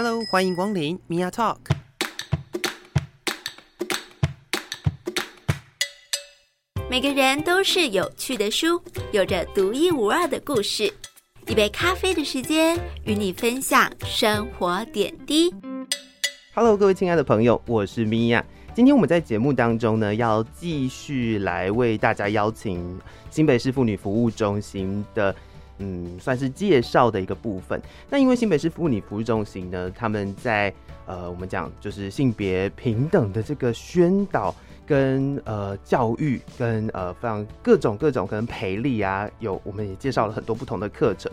Hello，欢迎光临 Mia Talk。每个人都是有趣的书，有着独一无二的故事。一杯咖啡的时间，与你分享生活点滴。Hello，各位亲爱的朋友，我是 Mia。今天我们在节目当中呢，要继续来为大家邀请新北市妇女服务中心的。嗯，算是介绍的一个部分。那因为新北市妇女服务中心呢，他们在呃，我们讲就是性别平等的这个宣导跟呃教育跟呃非常各种各种可能培力啊，有我们也介绍了很多不同的课程。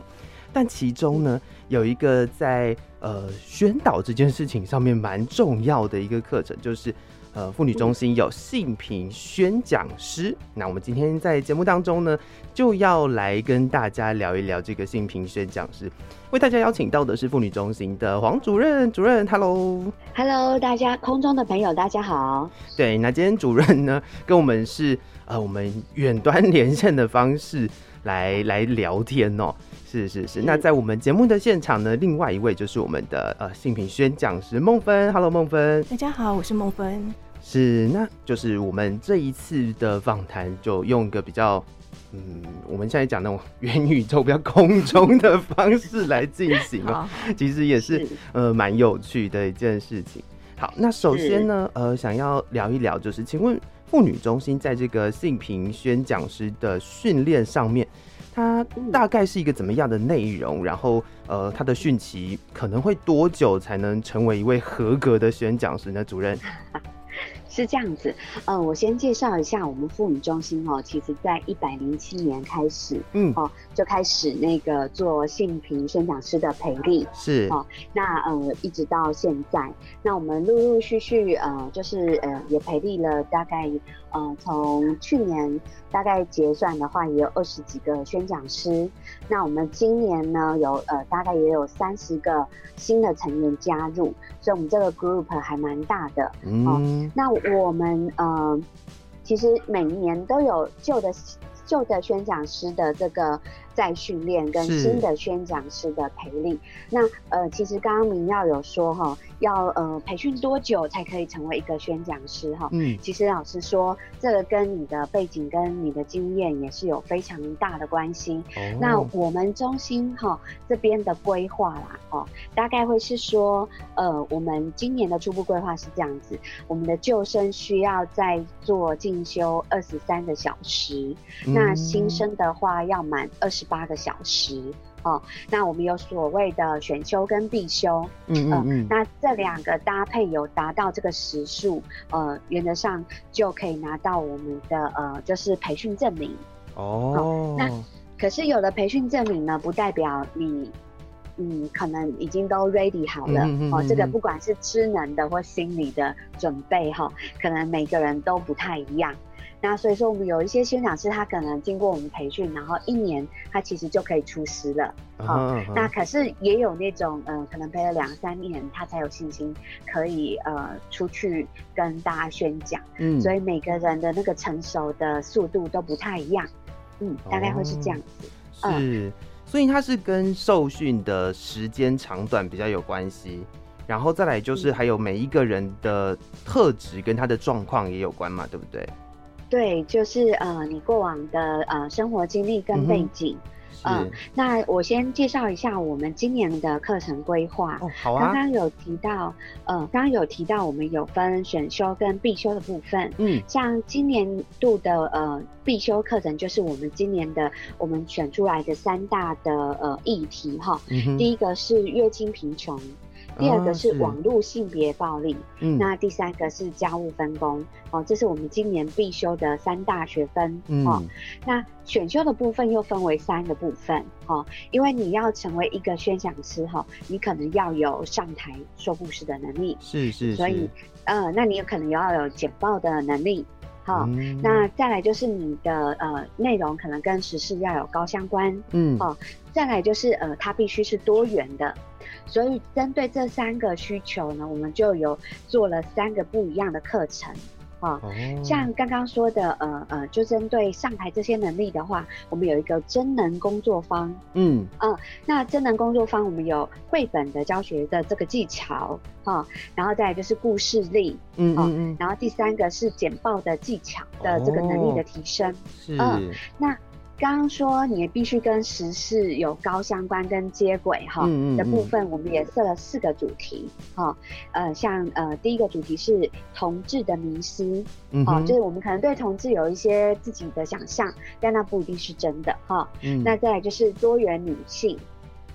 但其中呢，有一个在呃宣导这件事情上面蛮重要的一个课程，就是。呃，妇女中心有性平宣讲师，那我们今天在节目当中呢，就要来跟大家聊一聊这个性平宣讲师。为大家邀请到的是妇女中心的黄主任，主任，Hello，Hello，大家空中的朋友，大家好。对，那今天主任呢，跟我们是呃，我们远端连线的方式来来聊天哦。是是是，那在我们节目的现场呢，另外一位就是我们的呃性平宣讲师孟芬，Hello，孟芬，大家好，我是孟芬。是，那就是我们这一次的访谈，就用一个比较，嗯，我们现在讲那种元宇宙、比较空中的方式来进行 啊，其实也是呃蛮有趣的一件事情。好，那首先呢，呃，想要聊一聊，就是请问妇女中心在这个性平宣讲师的训练上面，它大概是一个怎么样的内容？然后，呃，它的训期可能会多久才能成为一位合格的宣讲师呢？主任？是这样子，嗯，我先介绍一下我们妇女中心哦。其实，在一百零七年开始，嗯，哦，就开始那个做性平宣讲师的培力，是哦。那呃，一直到现在，那我们陆陆续续呃，就是呃，也培力了大概呃，从去年大概结算的话，也有二十几个宣讲师。那我们今年呢，有呃，大概也有三十个新的成员加入，所以我们这个 group 还蛮大的，嗯，那。我们呃，其实每年都有旧的旧的宣讲师的这个。在训练跟新的宣讲师的培力，那呃，其实刚刚明耀有说哈，要呃培训多久才可以成为一个宣讲师哈？嗯，其实老师说这个跟你的背景跟你的经验也是有非常大的关系。那我们中心哈这边的规划啦，哦，大概会是说，呃，我们今年的初步规划是这样子，我们的旧生需要再做进修二十三个小时，那新生的话要满二十。八个小时哦，那我们有所谓的选修跟必修，嗯嗯嗯，那这两个搭配有达到这个时数，呃，原则上就可以拿到我们的呃，就是培训证明哦。那可是有了培训证明呢，不代表你嗯，可能已经都 ready 好了哦。这个不管是知能的或心理的准备哈，可能每个人都不太一样。那所以说，我们有一些宣讲师，他可能经过我们培训，然后一年他其实就可以出师了。好，那可是也有那种，嗯，可能陪了两三年，他才有信心可以呃出去跟大家宣讲。嗯，所以每个人的那个成熟的速度都不太一样。嗯，大概会是这样子。是，所以它是跟受训的时间长短比较有关系，然后再来就是还有每一个人的特质跟他的状况也有关嘛，对不对？对，就是呃，你过往的呃生活经历跟背景，嗯，那我先介绍一下我们今年的课程规划。哦，好啊。刚刚有提到，呃，刚刚有提到我们有分选修跟必修的部分。嗯，像今年度的呃必修课程，就是我们今年的我们选出来的三大的呃议题哈。嗯第一个是月经贫穷。第二个是网络性别暴力，嗯，那第三个是家务分工，哦，这是我们今年必修的三大学分，哦，那选修的部分又分为三个部分，哦，因为你要成为一个宣讲师，哈，你可能要有上台说故事的能力，是是，所以，呃，那你有可能要有简报的能力，好，那再来就是你的呃内容可能跟时事要有高相关，嗯，哦，再来就是呃它必须是多元的。所以针对这三个需求呢，我们就有做了三个不一样的课程，啊。哦，像刚刚说的，呃呃，就针对上台这些能力的话，我们有一个真能工作坊。嗯嗯那真能工作坊，我们有绘本的教学的这个技巧，哈，然后再来就是故事力，哦嗯嗯嗯，然后第三个是简报的技巧的这个能力的提升。是，嗯那刚刚说你必须跟时事有高相关跟接轨哈嗯嗯嗯。的部分，我们也设了四个主题哈，呃，像呃第一个主题是同志的迷思，哦，嗯哼。就是我们可能对同志有一些自己的想象，但那不一定是真的哈。嗯。那再来就是多元女性，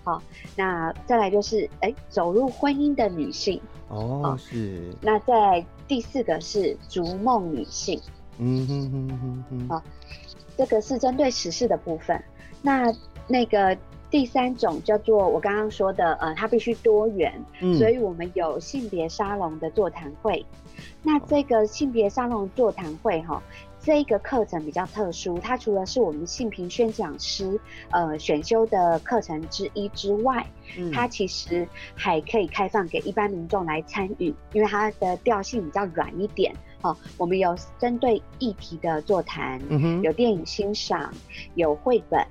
好，那再来就是哎走入婚姻的女性，哦是，那在第四个是逐梦女性。嗯哼哼哼哼，好这个是针对时事的部分。那那个第三种叫做我刚刚说的，呃，它必须多元，嗯所以我们有性别沙龙的座谈会。那这个性别沙龙座谈会哈。这一个课程比较特殊，它除了是我们性平宣讲师呃选修的课程之一之外，嗯它其实还可以开放给一般民众来参与，因为它的调性比较软一点。哦，我们有针对议题的座谈，有电影欣赏，有绘本，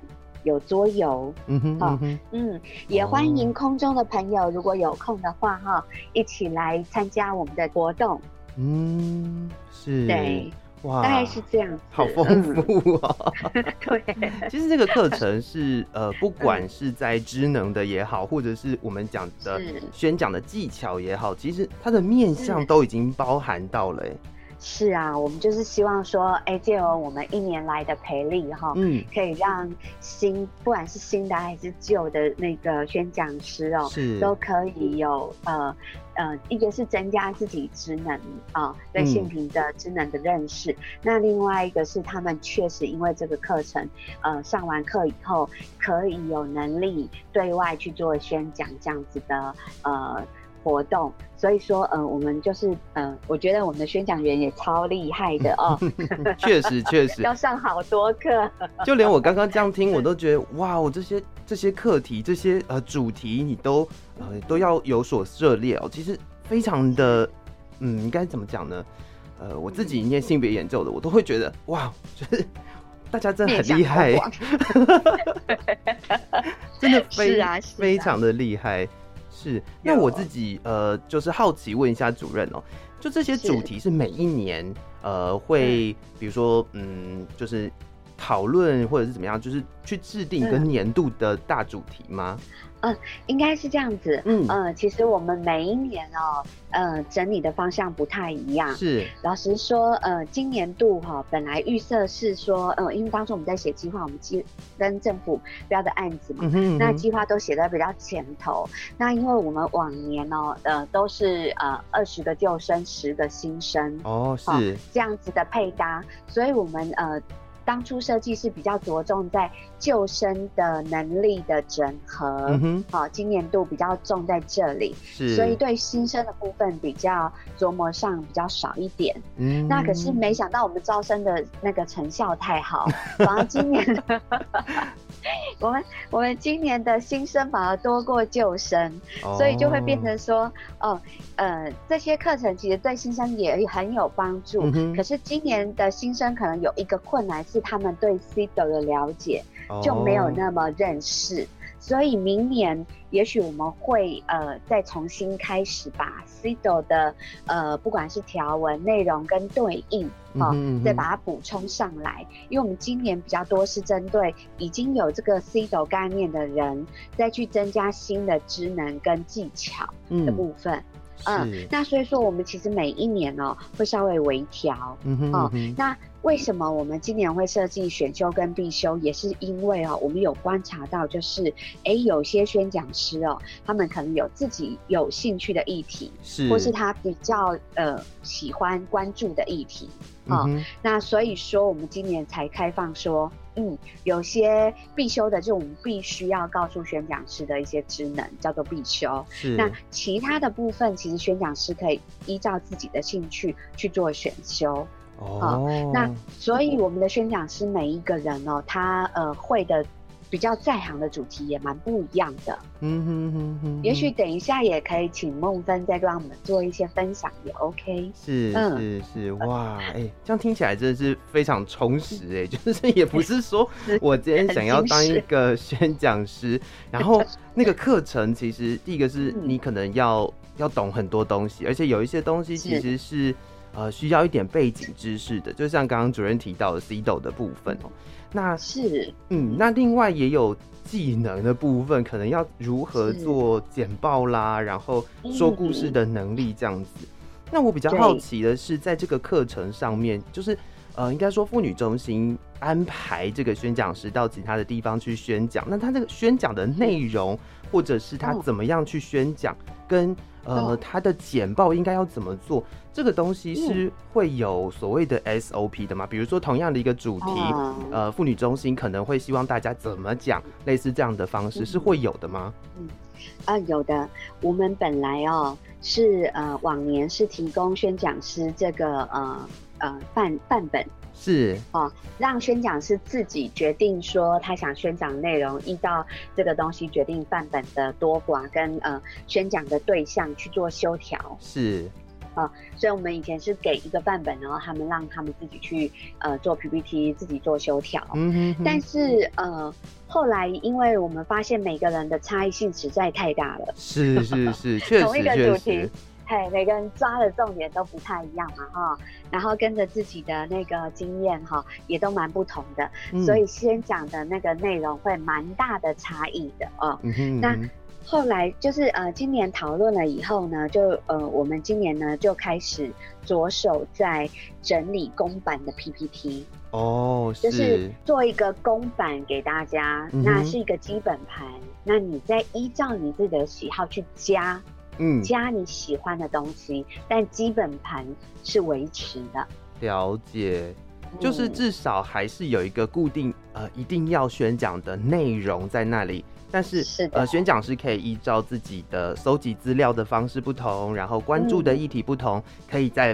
有桌游，嗯哼好嗯嗯，也欢哦迎空中的朋友，如果有空的话哈，一起来参加我们的活动。嗯是，对，哇，大概是这样子。好丰嗯富哦。对，其实这个课程 是呃，不管是在职能的也好，或者是我们讲的宣讲的技巧也好，其实它的面向都已经包含到了、欸。是啊，我们就是希望说，哎，借由我们一年来的培力哈，嗯，可以让新不管是新的还是旧的那个宣讲师哦，是。都可以有呃呃，一个是增加自己职能啊、对嗯。性平的职能的认识，那另外一个是他们确实因为这个课程，呃，上完课以后可以有能力对外去做宣讲这样子的呃。活动，所以说，呃，我们就是，呃，我觉得我们的宣讲员也超厉害的 哦，确实确实，要上好多课。就连我刚刚这样听，我都觉得哇，我这些这些课题、这些呃主题，你都呃都要有所涉猎哦。其实非常的，嗯，应该怎么讲呢？呃，我自己念性别研究的，我都会觉得哇，就是大家真的很厉害，真的非非常的厉害。是，那我自己呃，就是好奇问一下主任哦，就这些主题是每一年呃会，比如说嗯，就是讨论或者是怎么样，就是去制定一个年度的大主题吗？嗯应该是这样子。嗯呃，其实我们每一年哦，呃，整理的方向不太一样。是，老实说，呃，今年度哈、本来预设是说，呃，因为当初我们在写计划，我们计跟政府标的案子嘛，嗯哼，嗯哼那计划都写的比较前头。那因为我们往年哦，呃，都是呃二十个旧生，十个新生，哦好是，这样子的配搭，所以我们呃当初设计是比较着重在救生的能力的整合。好、今年度比较重在这里，是，所以对新生的部分比较琢磨上比较少一点。嗯那可是没想到我们招生的那个成效太好，反而今年 我们我们今年的新生反而多过旧生，所以就会变哦成说，哦，呃，这些课程其实对新生也很有帮助。嗯可是今年的新生可能有一个困难是他们对 CIDO 的了解就没有哦。那么认识，所以明年也许我们会呃再重新开始把 CIDO 的呃不管是条文内容跟对应哦，嗯哼嗯哼。再把它补充上来，因为我们今年比较多是针对已经有这个 CIDO 概念的人，再去增加新的职能跟技巧的嗯部分。嗯，那所以说我们其实每一年哦会稍微微调。嗯哼哦嗯哼。那为什么我们今年会设计选修跟必修，也是因为哦，我们有观察到，就是诶有些宣讲师哦，他们可能有自己有兴趣的议题，是，或是他比较呃喜欢关注的议题。哦嗯那所以说，我们今年才开放说，嗯，有些必修的，就我们必须要告诉宣讲师的一些职能，叫做必修。是，那其他的部分，其实宣讲师可以依照自己的兴趣去做选修。哦，那所以我们的宣讲师每一个人哦，他呃会的比较在行的主题也蛮不一样的。嗯哼哼哼，也许等一下也可以请梦芬再让我们做一些分享，也 OK。是嗯。是是，哇，哎、这样听起来真的是非常充实哎，就是也不是说 我今天想要当一个宣讲师，然后那个课程其实第一个是嗯。你可能要要懂很多东西，而且有一些东西其实是呃需要一点背景知识的，就像刚刚主任提到的 CDO 的部分哦、那是，嗯，那另外也有技能的部分，可能要如何做简报啦，然后说故事的能力这样子。那我比较好奇的是，在这个课程上面，就是呃，应该说妇女中心安排这个宣讲师到其他的地方去宣讲，那他这个宣讲的内容，或者是他哦怎么样去宣讲，跟呃哦他的简报应该要怎么做，这个东西嗯是会有所谓的 SOP 的吗？比如说同样的一个主题，哦呃，妇女中心可能会希望大家怎么讲，类似这样的方式是会有的吗？啊，有的。我们本来哦是呃往年是提供宣讲师这个呃呃范范本是，哦，让宣讲师自己决定说他想宣讲内容，依照这个东西决定范本的多寡跟呃宣讲的对象去做修调。是啊，所以我们以前是给一个范本，然后他们让他们自己去呃做 PPT，自己做修调。嗯哼哼但是呃，后来因为我们发现每个人的差异性实在太大了，是是是，确同一个主题实，嘿，每个人抓的重点都不太一样嘛哈，然后跟着自己的那个经验哈，也都蛮不同的，嗯。所以先讲的那个内容会蛮大的差异的哦。嗯嗯哼。后来就是呃，今年讨论了以后呢，就呃，我们今年呢就开始着手在整理公版的 PPT，哦，就是。做一个公版给大家，嗯那是一个基本盘，那你再依照你自己的喜好去加，嗯，加你喜欢的东西，但基本盘是维持的，了解。就是嗯至少还是有一个固定呃一定要宣讲的内容在那里，但是是的。呃宣讲师可以依照自己的搜集资料的方式不同，然后关注的嗯。议题不同，可以再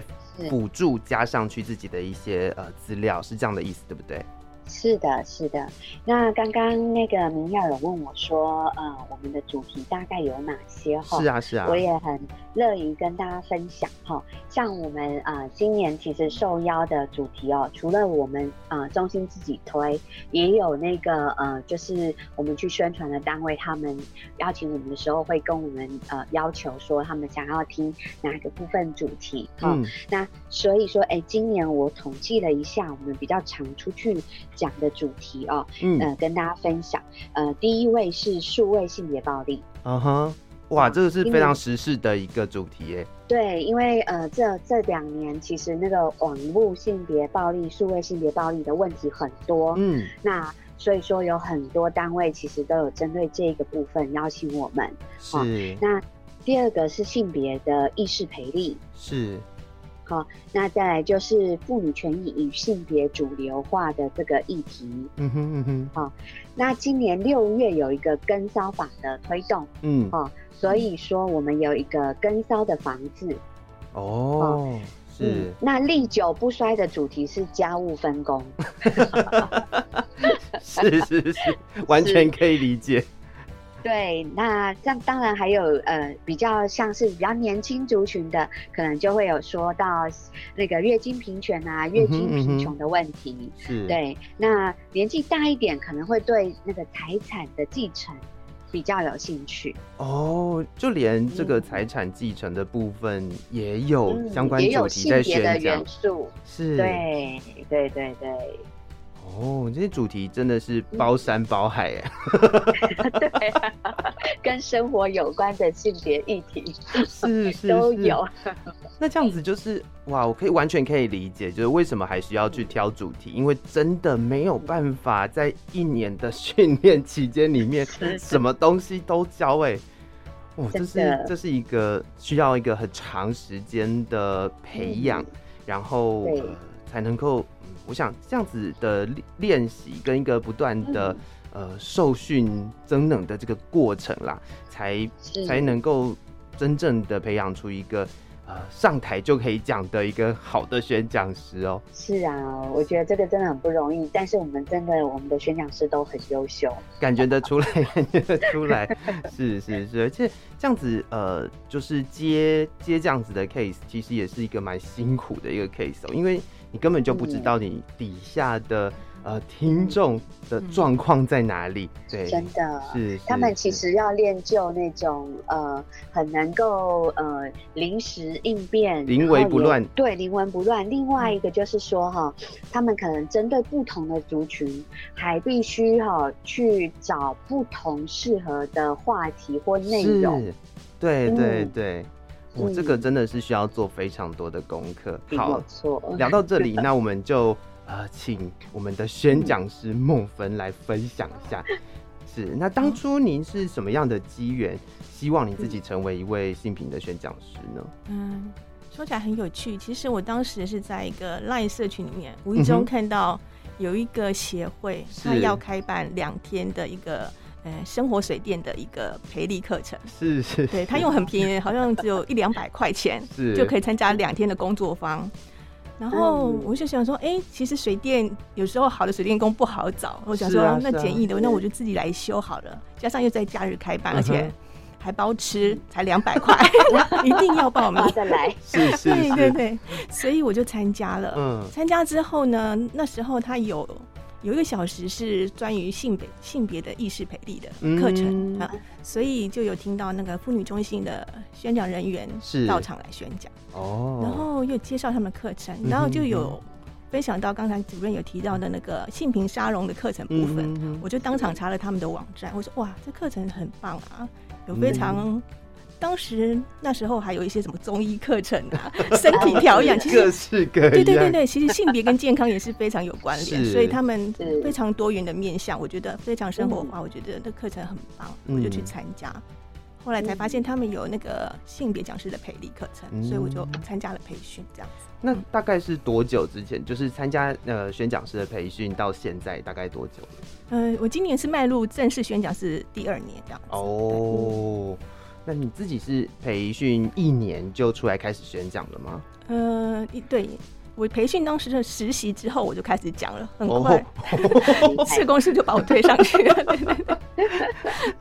辅助加上去自己的一些呃资料，是这样的意思对不对？是的，是的。那刚刚那个明耀有问我说，呃，我们的主题大概有哪些哈？是啊是啊我，也很乐于跟大家分享哈。像我们呃今年其实受邀的主题哦，除了我们呃中心自己推，也有那个呃就是我们去宣传的单位，他们邀请我们的时候会跟我们呃要求说他们想要听哪个部分主题哈。嗯那所以说，哎，今年我统计了一下，我们比较常出去讲的主题哦，嗯呃，跟大家分享。呃，第一位是数位性别暴力。嗯哼，哇，啊这个是非常时事的一个主题耶。对，因为呃，这这两年其实那个网络性别暴力、数位性别暴力的问题很多，嗯，那所以说有很多单位其实都有针对这个部分邀请我们。是那第二个是性别的意识培力，是，好、那再来就是妇女权益与性别主流化的这个议题。嗯哼嗯哼，好那今年六月有一个跟骚法的推动嗯，哦，所以说我们有一个跟骚的防治。哦，是嗯，那历久不衰的主题是家务分工。是是是，完全可以理解。对，那这样当然还有呃比较像是比较年轻族群的，可能就会有说到那个月经贫穷啊、月经贫穷的问题。是，，对，那年纪大一点可能会对那个财产的继承比较有兴趣，哦，就连这个嗯。财产继承的部分也有嗯相关主题在性别的元，素。是，，对，对对对哦，这些主题真的是包山包海哎，对，跟生活有关的性别议题是是 是。都有。那这样子就是哇，我可以完全可以理解，就是为什么还需要去挑主题，因为真的没有办法在一年的训练期间里面什么东西都教哎、哦，这是这是一个需要一个很长时间的培养，嗯。然后、呃、才能够，嗯我想这样子的练练习跟一个不断的、嗯。呃受训增能的这个过程啦，才才能够真正的培养出一个呃上台就可以讲的一个好的宣讲师哦。是啊，我觉得这个真的很不容易，但是我们真的我们的宣讲师都很优秀，感觉得出来，感觉得出来，是是是，而且这样子呃，就是接接这样子的 case，其实也是一个蛮辛苦的一个 case 哦，因为你根本就不知道你底下的。呃，听众的状况在哪里？对，真的是他们其实要练就那种呃，很能够呃临时应变、临危不乱。对，临危不乱。另外一个就是说哈，他们可能针对不同的族群，还必须哈去找不同适合的话题或内容。对对对，我这个真的是需要做非常多的功课。好，错。聊到这里，那我们就。呃，请我们的宣讲师孟芬来分享一下。是，那当初您是什么样的机缘，希望你自己成为一位性平的宣讲师呢？嗯，说起来很有趣。其实我当时是在一个 LINE 社群里面，无意中看到有一个协会，他要开办两天的一个呃生活水电的一个培力课程。是是，对他用很便宜，好像只有一两百块钱，就可以参加两天的工作坊。然后我就想说，哎，其实水电有时候好的水电工不好找。我想说，那简易的，那我就自己来修好了。加上又在假日开班，而且还包吃，才两百块，一定要报名再来。是 是，对对对，所以我就参加了。嗯，参加之后呢，那时候他有。有一个小时是专于性别性别的意识培力的课程啊，所以就有听到那个妇女中心的宣讲人员是。到场来宣讲哦，然后又介绍他们课程，然后就有分享到刚才主任有提到的那个性平沙龙的课程部分，我就当场查了他们的网站，我说哇，这课程很棒啊，有非常。当时那时候还有一些什么中医课程啊，身体调养，其实各式各样。对对对对，其实性别跟健康也是非常有关联，所以他们非常多元的面向，我觉得非常生活化，我觉得那课程很棒，我就去参加。后来才发现他们有那个性别讲师的培力课程，所以我就参加了培训，这样子。那大概是多久之前？就是参加呃宣讲师的培训到现在大概多久？呃，我今年是迈入正式宣讲师第二年这样子。哦。那你自己是培训一年就出来开始宣讲了吗？呃，对，我培训当时的实习之后，我就开始讲了，很快，市公司就把我推上去了。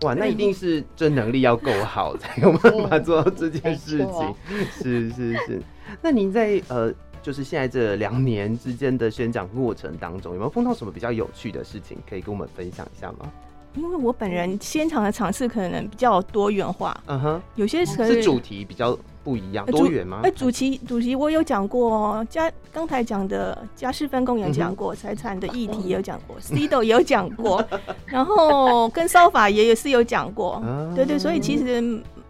哇，那一定是真能力要够好，才有办法做到这件事情。是是是。那您在呃，就是现在这两年之间的宣讲过程当中，有没有碰到什么比较有趣的事情，可以跟我们分享一下吗？因为我本人现场的场次可能比较多元化，嗯哼，有些是主题比较不一样，多元吗？哎，主题主题我有讲过，家刚才讲的家事分工有讲过，财产的议题也有讲过，CDO 也有讲过，然后跟烧法也是有讲过，对对，所以其实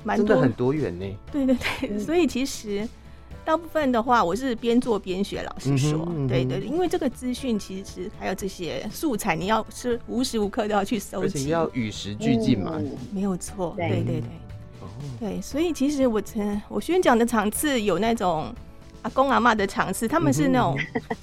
蛮多很多元呢，对对对，所以其实。大部分的话，我是边做边学。老师说，对对，因为这个资讯其实还有这些素材，你要是无时无刻都要去搜集，要与时俱进嘛。没有错，对对对，对，所以其实我曾我宣讲的场次有那种。阿公阿妈的场次，他们是那种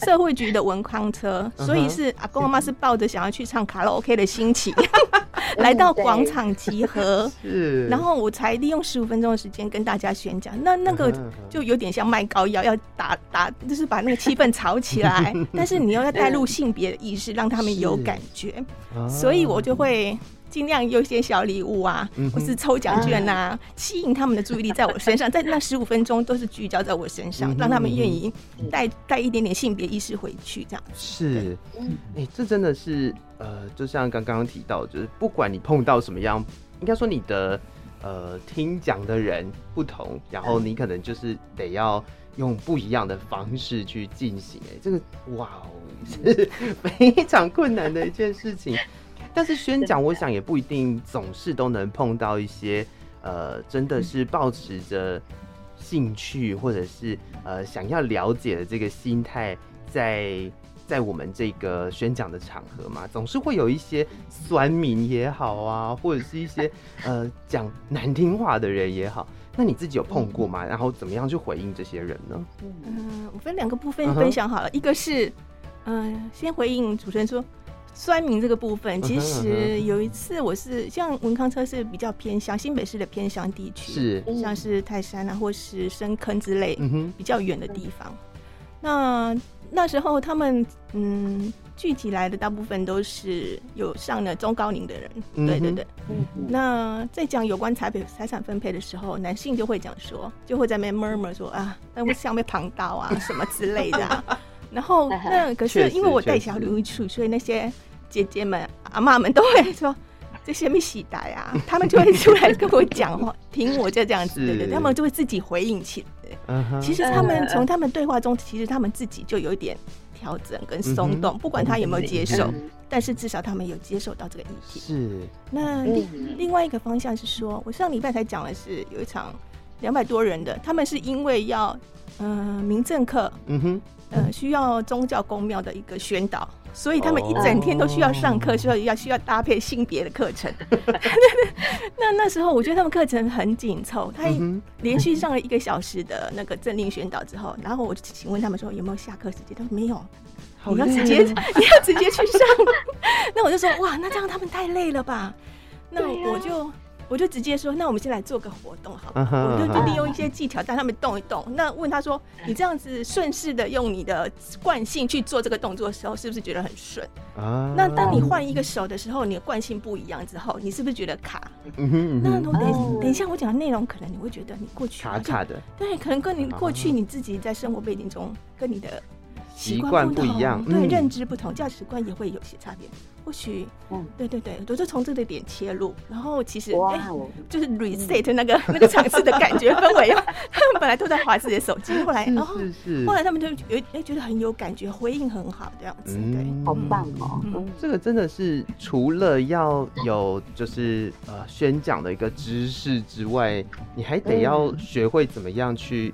社会局的文康车，所以是阿公阿妈是抱着想要去唱卡拉 OK 的心情 来到广场集合，是，然后我才利用十五分钟的时间跟大家宣讲，那那个就有点像卖膏药，要打打，就是把那个气氛炒起来，但是你又要带入性别的意识，让他们有感觉，所以我就会。尽量有一些小礼物啊，或是抽奖券啊，吸引他们的注意力在我身上，在那十五分钟都是聚焦在我身上，让他们愿意带带一点点性别意识回去，这样。是，哎，这真的是呃，就像刚刚提到，就是不管你碰到什么样，应该说你的呃听讲的人不同，然后你可能就是得要用不一样的方式去进行，哎，这个哇哦，是非常困难的一件事情。但是宣讲，我想也不一定总是都能碰到一些，呃，真的是保持着兴趣或者是呃想要了解的这个心态，在在我们这个宣讲的场合嘛，总是会有一些酸民也好啊，或者是一些呃讲难听话的人也好，那你自己有碰过吗？然后怎么样去回应这些人呢？嗯，我分两个部分分享好了，一个是嗯，先回应主持人说。酸民这个部分，其实有一次我是像文康车是比较偏乡新北市的偏乡地区，是像是泰山啊，或是深坑之类比较远的地方。那那时候他们嗯聚集来的大部分都是有上了中高龄的人，对对对。那在讲有关财配财产分配的时候，男性就会讲说，就会在那边 murmur 说啊，那我像被旁到啊什么之类的。然后那 可是因为我带小女去，所以那些姐姐们阿妈们都会说这些没洗的呀，他们就会出来跟我讲话，听我就这样子，对对，他们就会自己回应起来。其实他们从他们对话中，其实他们自己就有一点调整跟松动，不管他有没有接受，但是至少他们有接受到这个议题。是。那另另外一个方向是说，我上礼拜才讲的是有一场两百多人的，他们是因为要嗯民政课，嗯哼。呃，需要宗教公庙的一个宣导，所以他们一整天都需要上课，需要要需要搭配性别的课程。那那时候我觉得他们课程很紧凑，他连续上了一个小时的那个政令宣导之后，然后我就请问他们说有没有下课时间，他说没有，你要直接 你要直接去上。那我就说哇，那这样他们太累了吧？那我就。我就直接说，那我们先来做个活动，好，我就就利用一些技巧，让他们动一动。那问他说，你这样子顺势的用你的惯性去做这个动作的时候，是不是觉得很顺？啊，那当你换一个手的时候，你的惯性不一样之后，你是不是觉得卡？那等等一下，我讲的内容可能你会觉得你过去卡卡的，对，可能跟你过去你自己在生活背景中跟你的习惯不一样，对，认知不同，价值观也会有些差别。或许，嗯，对对对，我就从这个点切入，然后其实，哎，就是 reset 那个那个场次的感觉氛围。他们本来都在划自己的手机，后来，然后，后来他们就有哎觉得很有感觉，回应很好，这样子，对，好棒哦。这个真的是除了要有就是呃宣讲的一个知识之外，你还得要学会怎么样去。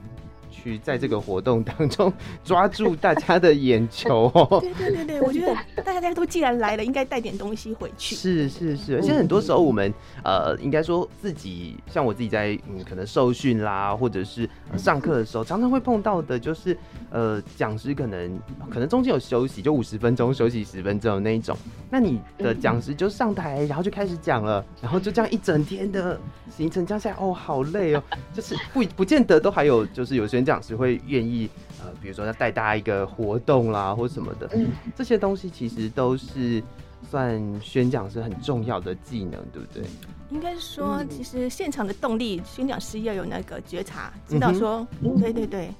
去在这个活动当中抓住大家的眼球 哦。对对对对，我觉得大家都既然来了，应该带点东西回去。是是是，而且很多时候我们呃，应该说自己像我自己在嗯，可能受训啦，或者是上课的时候，常常会碰到的，就是呃，讲师可能可能中间有休息，就五十分钟休息十分钟那一种。那你的讲师就上台，然后就开始讲了，然后就这样一整天的行程加下来，哦，好累哦，就是不不见得都还有，就是有些人。讲师会愿意呃，比如说要带大家一个活动啦，或什么的，这些东西其实都是算宣讲师很重要的技能，对不对？应该是说，其实现场的动力，宣讲师要有那个觉察，知道说，对对对。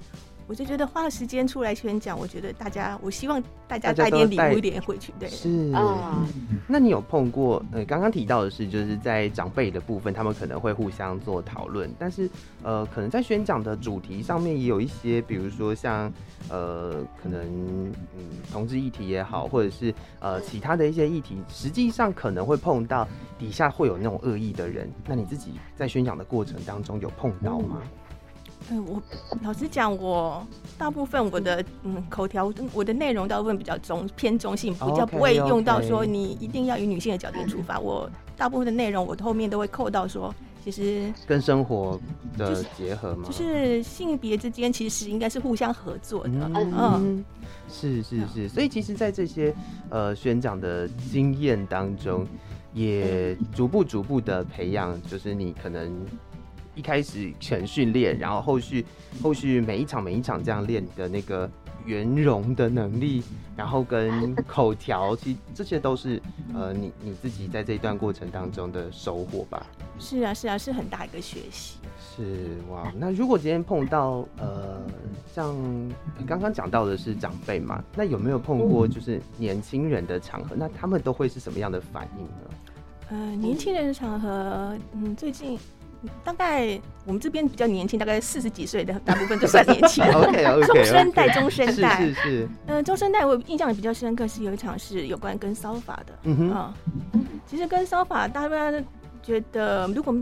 我就觉得花了时间出来宣讲，我觉得大家，我希望大家带点礼物一点回去。对，是啊。那你有碰过？呃，刚刚提到的是，就是在长辈的部分，他们可能会互相做讨论，但是呃，可能在宣讲的主题上面也有一些，比如说像呃，可能嗯，同志议题也好，或者是呃其他的一些议题，实际上可能会碰到底下会有那种恶意的人。那你自己在宣讲的过程当中有碰到吗？嗯，我老实讲，我大部分我的嗯。口条，我的内容大部分比较中偏中性，比较不会用到说你一定要以女性的角度出发。我大部分的内容，我后面都会扣到说，其实跟生活的结合嘛，就是性别之间其实应该是互相合作的。嗯，是是是，所以其实，在这些呃宣讲的经验当中，也逐步逐步的培养，就是你可能。一开始全训练，然后后续后续每一场每一场这样练的那个圆融的能力，然后跟 口条，其实这些都是呃你你自己在这一段过程当中的收获吧。是啊是啊，是很大一个学习。是哇，那如果今天碰到呃像刚刚讲到的是长辈嘛，那有没有碰过就是年轻人的场合？那他们都会是什么样的反应呢？呃，年轻人的场合，嗯，最近。大概我们这边比较年轻，大概四十几岁的大部分都算年轻。OK OK。中生代，中生代是是。嗯，中生代我印象也比较深刻，是有一场是有关跟骚法的。嗯哼。啊，其实跟骚法，大家觉得如果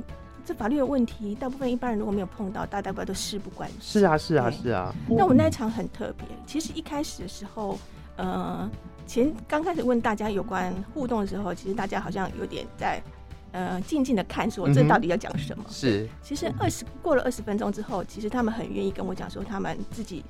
这法律的问题，大部分一般人如果没有碰到，大家不都事不关己。是啊是啊是啊。那我那一场很特别，其实一开始的时候，呃，前刚开始问大家有关互动的时候，其实大家好像有点在。呃，静静的看，说这到底要讲什么？是，其实二十过了二十分钟之后，其实他们很愿意跟我讲说，他们自己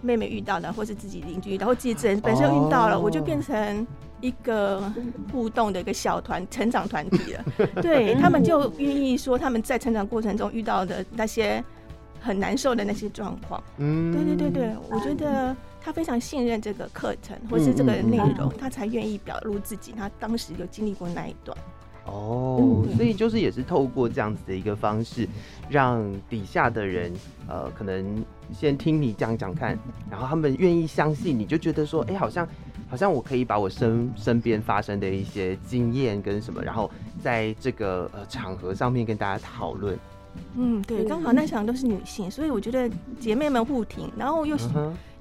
妹妹遇到的，或是自己邻居，然后自己人本身遇到了，我就变成一个互动的一个小团成长团体了。对他们就愿意说他们在成长过程中遇到的那些很难受的那些状况。嗯，对对对对，我觉得他非常信任这个课程或是这个内容，他才愿意表露自己。他当时有经历过那一段。哦，所以就是也是透过这样子的一个方式，让底下的人呃，可能先听你讲讲看，然后他们愿意相信你，就觉得说，哎，好像好像我可以把我身身边发生的一些经验跟什么，然后在这个呃场合上面跟大家讨论。嗯，对，刚好那场都是女性，所以我觉得姐妹们互挺，然后又。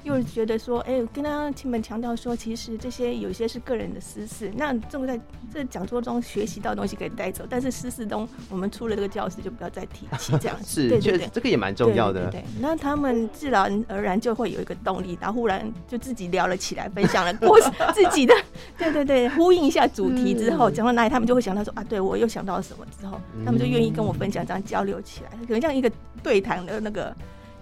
又觉得说，哎，跟他亲们强调说，其实这些有些是个人的私事，那这个在这讲座中学习到东西可以带走，但是私事中我们出了这个教室就不要再提起这样。是，对对对，这个也蛮重要的。对，那他们自然而然就会有一个动力，然后忽然就自己聊了起来，分享了过自己的，对对对，呼应一下主题之后，讲到哪里他们就会想到说，啊，对我又想到了什么之后，他们就愿意跟我分享，这样交流起来，可能像一个对谈的那个。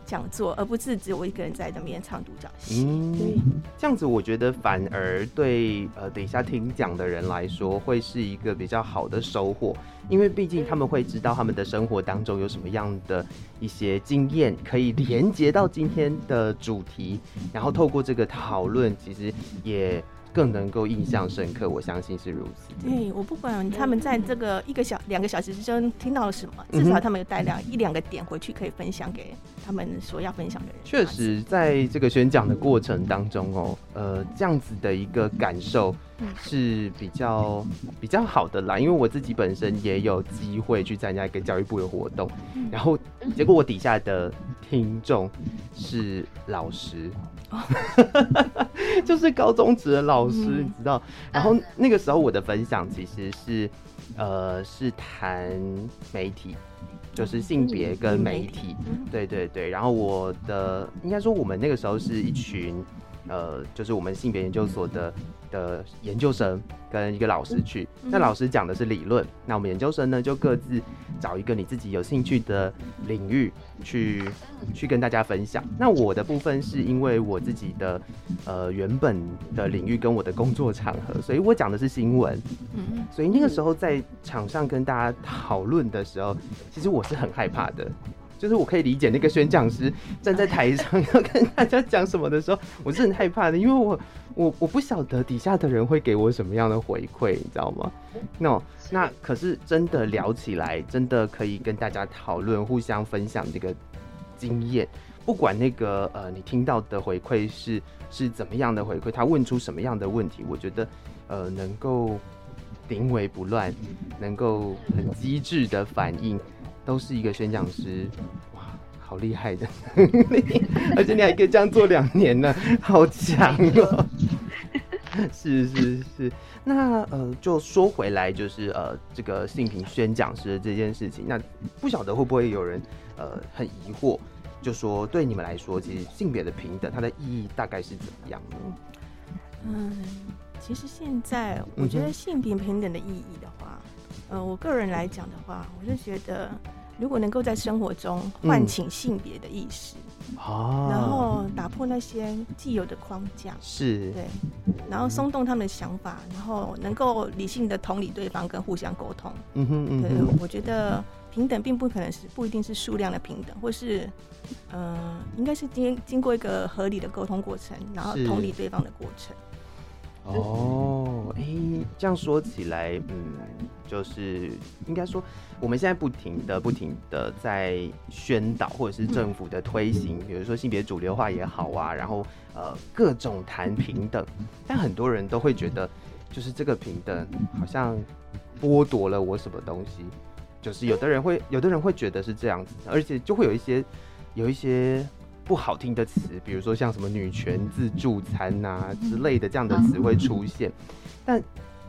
讲座，而不是只有我一个人在那边唱独角戏。嗯，这样子我觉得反而对呃等一下听讲的人来说，会是一个比较好的收获，因为毕竟他们会知道他们的生活当中有什么样的一些经验可以连接到今天的主题，然后透过这个讨论，其实也。更能够印象深刻，我相信是如此。对我不管他们在这个一个小两个小时之中听到了什么，至少他们有带两一两个点回去可以分享给他们所要分享的人。确实，在这个宣讲的过程当中哦，呃，这样子的一个感受是比较比较好的啦。因为我自己本身也有机会去参加一个教育部的活动，然后结果我底下的听众是老师。就是高中职的老师，你知道。然后那个时候我的分享其实是，呃，是谈媒体，就是性别跟媒体。对对对。然后我的应该说我们那个时候是一群，呃，就是我们性别研究所的。的研究生跟一个老师去，那老师讲的是理论，那我们研究生呢就各自找一个你自己有兴趣的领域去去跟大家分享。那我的部分是因为我自己的呃原本的领域跟我的工作场合，所以我讲的是新闻。嗯，所以那个时候在场上跟大家讨论的时候，其实我是很害怕的。就是我可以理解那个宣讲师站在台上要跟大家讲什么的时候，我是很害怕的，因为我我我不晓得底下的人会给我什么样的回馈，你知道吗？那那可是真的聊起来，真的可以跟大家讨论，互相分享这个经验。不管那个呃，你听到的回馈是是怎么样的回馈，他问出什么样的问题，我觉得呃能够临危不乱，能够很机智的反应。都是一个宣讲师，哇，好厉害的，而且你还可以这样做两年呢，好强哦！是是是，那呃，就说回来，就是呃，这个性平宣讲师这件事情，那不晓得会不会有人呃很疑惑，就说对你们来说，其实性别的平等它的意义大概是怎么样呢？嗯，其实现在我觉得性别平等的意义的话，呃，我个人来讲的话，我是觉得。如果能够在生活中唤醒性别的意识，哦，然后打破那些既有的框架，是。对，然后松动他们的想法，然后能够理性的同理对方跟互相沟通，嗯哼嗯哼，我觉得平等并不可能是不一定是数量的平等，或是呃，应该是经经过一个合理的沟通过程，然后同理对方的过程。哦，哎，这样说起来，嗯，就是应该说，我们现在不停的、不停的在宣导，或者是政府的推行，比如说性别主流化也好啊，然后呃各种谈平等，但很多人都会觉得，就是这个平等好像剥夺了我什么东西，就是有的人会，有的人会觉得是这样子，而且就会有一些有一些。不好听的词，比如说像什么女权自助餐啊之类的这样的词会出现，但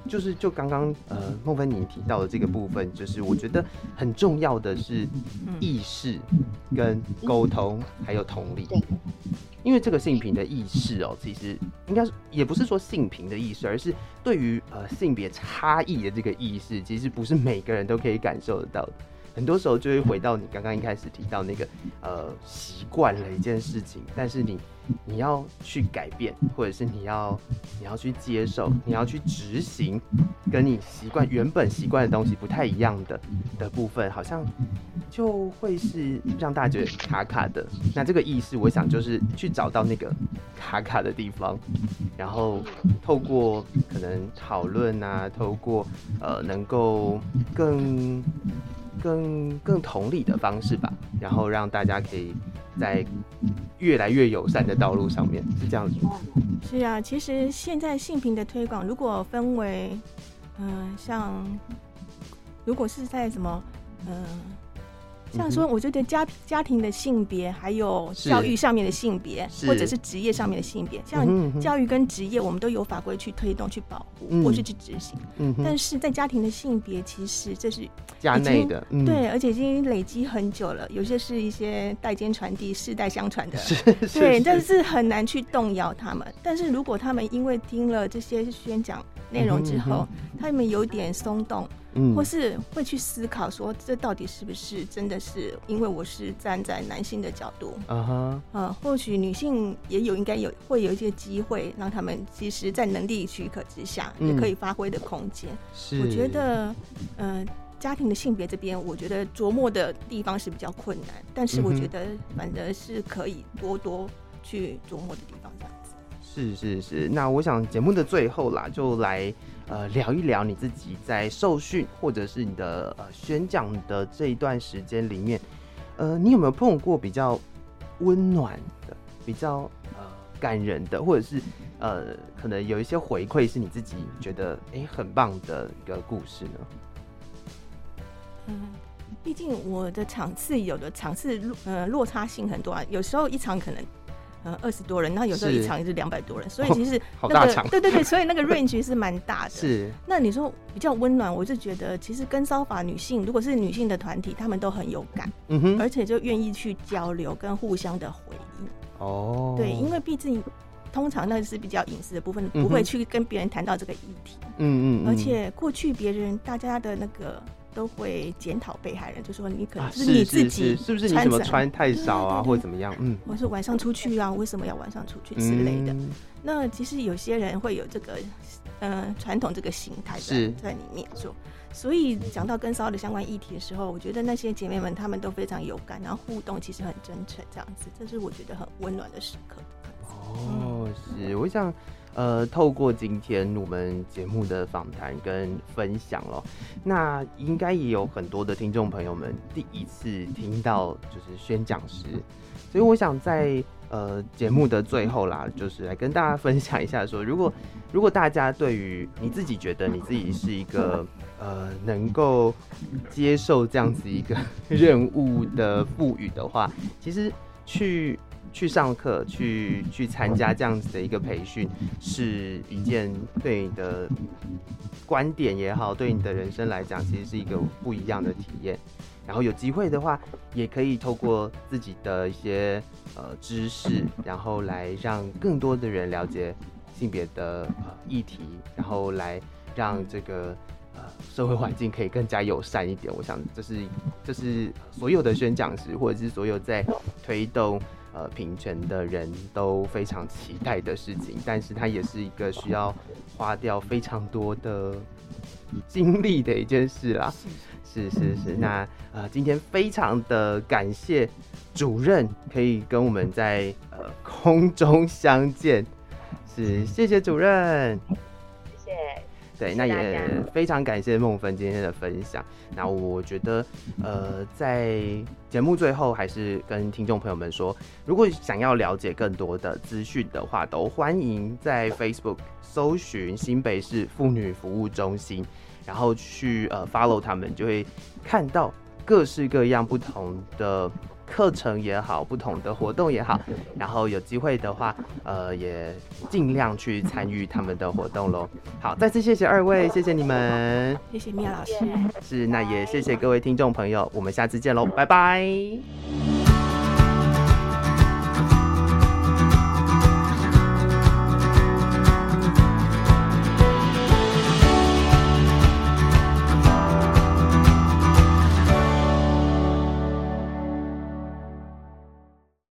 就是就刚刚呃孟芬妮提到的这个部分，就是我觉得很重要的是意识跟沟通还有同理，因为这个性平的意识哦，其实应该是也不是说性平的意识，而是对于呃性别差异的这个意识，其实不是每个人都可以感受得到的。很多时候就会回到你刚刚一开始提到那个呃习惯了一件事情，但是你你要去改变，或者是你要你要去接受，你要去执行，跟你习惯原本习惯的东西不太一样的的部分，好像就会是让大家觉得卡卡的。那这个意思，我想就是去找到那个卡卡的地方，然后透过可能讨论啊，透过呃能够更。更更同理的方式吧，然后让大家可以在越来越友善的道路上面，是这样子吗。是啊，其实现在性平的推广，如果分为，嗯，像如果是在什么，嗯。像说，我觉得家家庭的性别，还有教育上面的性别，或者是职业上面的性别，像教育跟职业，我们都有法规去推动、去保护，或是去执行。但是在家庭的性别，其实这是家内的，对，而且已经累积很久了，有些是一些代间传递、世代相传的，对，但是很难去动摇他们。但是如果他们因为听了这些宣讲内容之后，他们有点松动。或是会去思考说，这到底是不是真的是因为我是站在男性的角度？啊哈，呃，或许女性也有应该有会有一些机会，让他们其实，在能力许可之下，也可以发挥的空间。是，我觉得，呃，家庭的性别这边，我觉得琢磨的地方是比较困难，但是我觉得反而是可以多多去琢磨的地。是是是，那我想节目的最后啦，就来。呃，聊一聊你自己在受训或者是你的呃宣讲的这一段时间里面，呃，你有没有碰过比较温暖的、比较呃感人的，或者是呃可能有一些回馈是你自己觉得哎很棒的一个故事呢？嗯，毕竟我的场次有的场次落呃落差性很多啊，有时候一场可能。呃，二十多人，然后有时候一场也是两百多人，所以其实那个对对对，所以那个 range 是蛮大的。是，那你说比较温暖，我就觉得其实跟骚法女性，如果是女性的团体，她们都很有感，嗯哼，而且就愿意去交流跟互相的回应。哦，对，因为毕竟通常那是比较隐私的部分，不会去跟别人谈到这个议题。嗯嗯，而且过去别人大家的那个。都会检讨被害人，就说你可能是你自己是不是你怎么穿太少啊，或者怎么样？嗯，我说晚上出去啊，为什么要晚上出去之类的？那其实有些人会有这个呃传统这个心态在在里面做，所以讲到跟骚的相关议题的时候，我觉得那些姐妹们她们都非常有感，然后互动其实很真诚，这样子，这是我觉得很温暖的时刻。哦，是，我想。呃，透过今天我们节目的访谈跟分享了，那应该也有很多的听众朋友们第一次听到就是宣讲师，所以我想在呃节目的最后啦，就是来跟大家分享一下，说如果如果大家对于你自己觉得你自己是一个呃能够接受这样子一个 任务的赋予的话，其实去。去上课，去去参加这样子的一个培训，是一件对你的观点也好，对你的人生来讲，其实是一个不一样的体验。然后有机会的话，也可以透过自己的一些呃知识，然后来让更多的人了解性别的呃议题，然后来让这个呃社会环境可以更加友善一点。我想，这是这是所有的宣讲师，或者是所有在推动。呃，平权的人都非常期待的事情，但是它也是一个需要花掉非常多的精力的一件事啦。是是是，那呃，今天非常的感谢主任可以跟我们在呃空中相见，是谢谢主任。对，那也非常感谢梦芬今天的分享。那我觉得，呃，在节目最后，还是跟听众朋友们说，如果想要了解更多的资讯的话，都欢迎在 Facebook 搜寻新北市妇女服务中心，然后去呃 follow 他们，就会看到各式各样不同的。课程也好，不同的活动也好，然后有机会的话，呃，也尽量去参与他们的活动喽。好，再次谢谢二位，谢谢你们，谢谢米娅老师。是，那也谢谢各位听众朋友，我们下次见喽，拜拜。